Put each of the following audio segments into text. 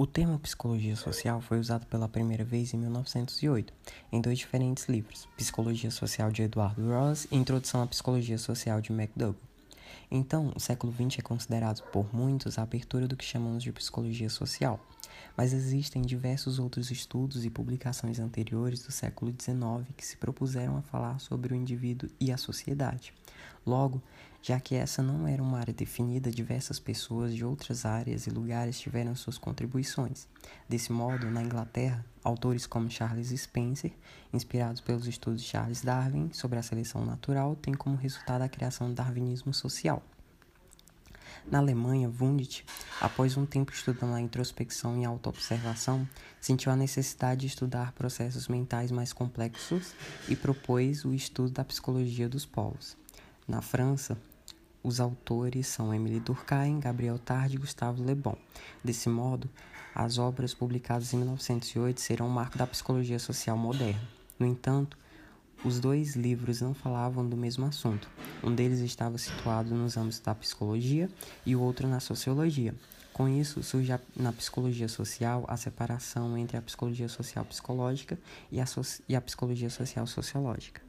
O termo psicologia social foi usado pela primeira vez em 1908, em dois diferentes livros: Psicologia Social de Edward Ross e Introdução à Psicologia Social de McDougall. Então, o século XX é considerado por muitos a abertura do que chamamos de psicologia social, mas existem diversos outros estudos e publicações anteriores do século XIX que se propuseram a falar sobre o indivíduo e a sociedade. Logo, já que essa não era uma área definida, diversas pessoas de outras áreas e lugares tiveram suas contribuições. Desse modo, na Inglaterra, autores como Charles Spencer, inspirados pelos estudos de Charles Darwin sobre a seleção natural, têm como resultado a criação do darwinismo social. Na Alemanha, Wundt, após um tempo estudando a introspecção e autoobservação, sentiu a necessidade de estudar processos mentais mais complexos e propôs o estudo da psicologia dos povos. Na França, os autores são Emile Durkheim, Gabriel Tarde e Gustave Le Bon. Desse modo, as obras publicadas em 1908 serão um marco da psicologia social moderna. No entanto, os dois livros não falavam do mesmo assunto. Um deles estava situado nos âmbitos da psicologia e o outro na sociologia. Com isso, surge a, na psicologia social a separação entre a psicologia social psicológica e a, so, e a psicologia social sociológica.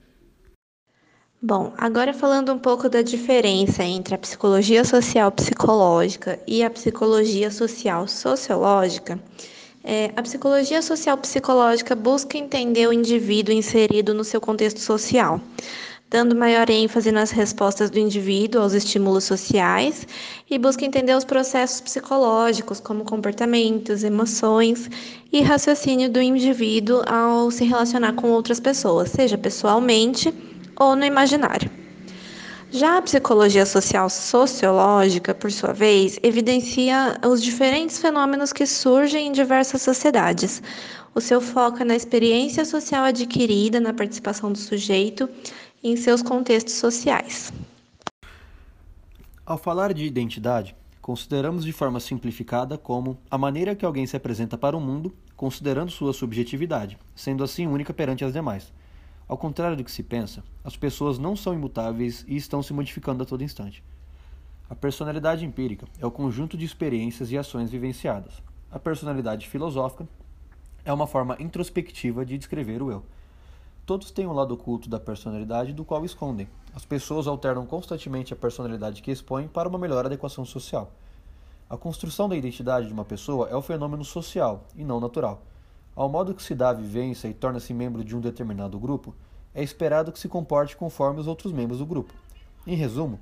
Bom, agora falando um pouco da diferença entre a psicologia social psicológica e a psicologia social sociológica, é, a psicologia social psicológica busca entender o indivíduo inserido no seu contexto social, dando maior ênfase nas respostas do indivíduo aos estímulos sociais e busca entender os processos psicológicos, como comportamentos, emoções e raciocínio do indivíduo ao se relacionar com outras pessoas, seja pessoalmente ou no imaginário. Já a psicologia social sociológica, por sua vez, evidencia os diferentes fenômenos que surgem em diversas sociedades. O seu foco é na experiência social adquirida, na participação do sujeito em seus contextos sociais. Ao falar de identidade, consideramos de forma simplificada como a maneira que alguém se apresenta para o mundo, considerando sua subjetividade, sendo assim única perante as demais. Ao contrário do que se pensa, as pessoas não são imutáveis e estão se modificando a todo instante. A personalidade empírica é o conjunto de experiências e ações vivenciadas. A personalidade filosófica é uma forma introspectiva de descrever o eu. Todos têm um lado oculto da personalidade do qual escondem. As pessoas alternam constantemente a personalidade que expõem para uma melhor adequação social. A construção da identidade de uma pessoa é um fenômeno social e não natural. Ao modo que se dá a vivência e torna-se membro de um determinado grupo, é esperado que se comporte conforme os outros membros do grupo. Em resumo,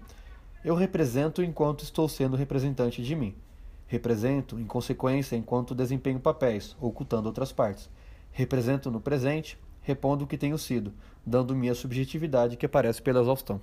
eu represento enquanto estou sendo representante de mim. Represento, em consequência, enquanto desempenho papéis, ocultando outras partes. Represento no presente, repondo o que tenho sido, dando minha subjetividade que aparece pela exaustão.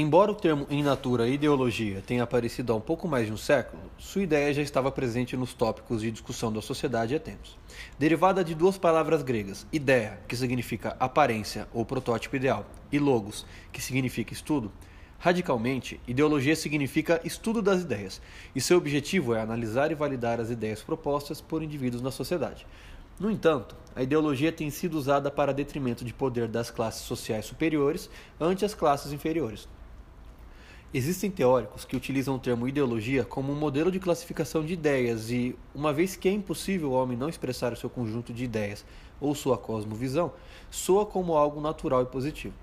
Embora o termo in natura ideologia tenha aparecido há um pouco mais de um século, sua ideia já estava presente nos tópicos de discussão da sociedade há tempos. Derivada de duas palavras gregas, ideia, que significa aparência ou protótipo ideal, e logos, que significa estudo, radicalmente, ideologia significa estudo das ideias, e seu objetivo é analisar e validar as ideias propostas por indivíduos na sociedade. No entanto, a ideologia tem sido usada para detrimento de poder das classes sociais superiores ante as classes inferiores, Existem teóricos que utilizam o termo ideologia como um modelo de classificação de ideias e, uma vez que é impossível o homem não expressar o seu conjunto de ideias ou sua cosmovisão, soa como algo natural e positivo.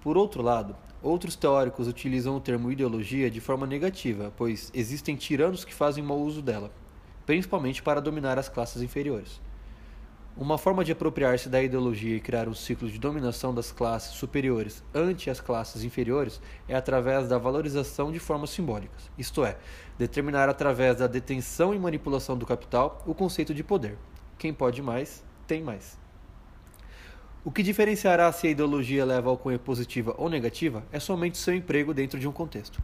Por outro lado, outros teóricos utilizam o termo ideologia de forma negativa, pois existem tiranos que fazem mau uso dela, principalmente para dominar as classes inferiores. Uma forma de apropriar-se da ideologia e criar um ciclo de dominação das classes superiores ante as classes inferiores é através da valorização de formas simbólicas, isto é, determinar através da detenção e manipulação do capital o conceito de poder. Quem pode mais, tem mais. O que diferenciará se a ideologia leva ao cunho positiva ou negativa é somente seu emprego dentro de um contexto.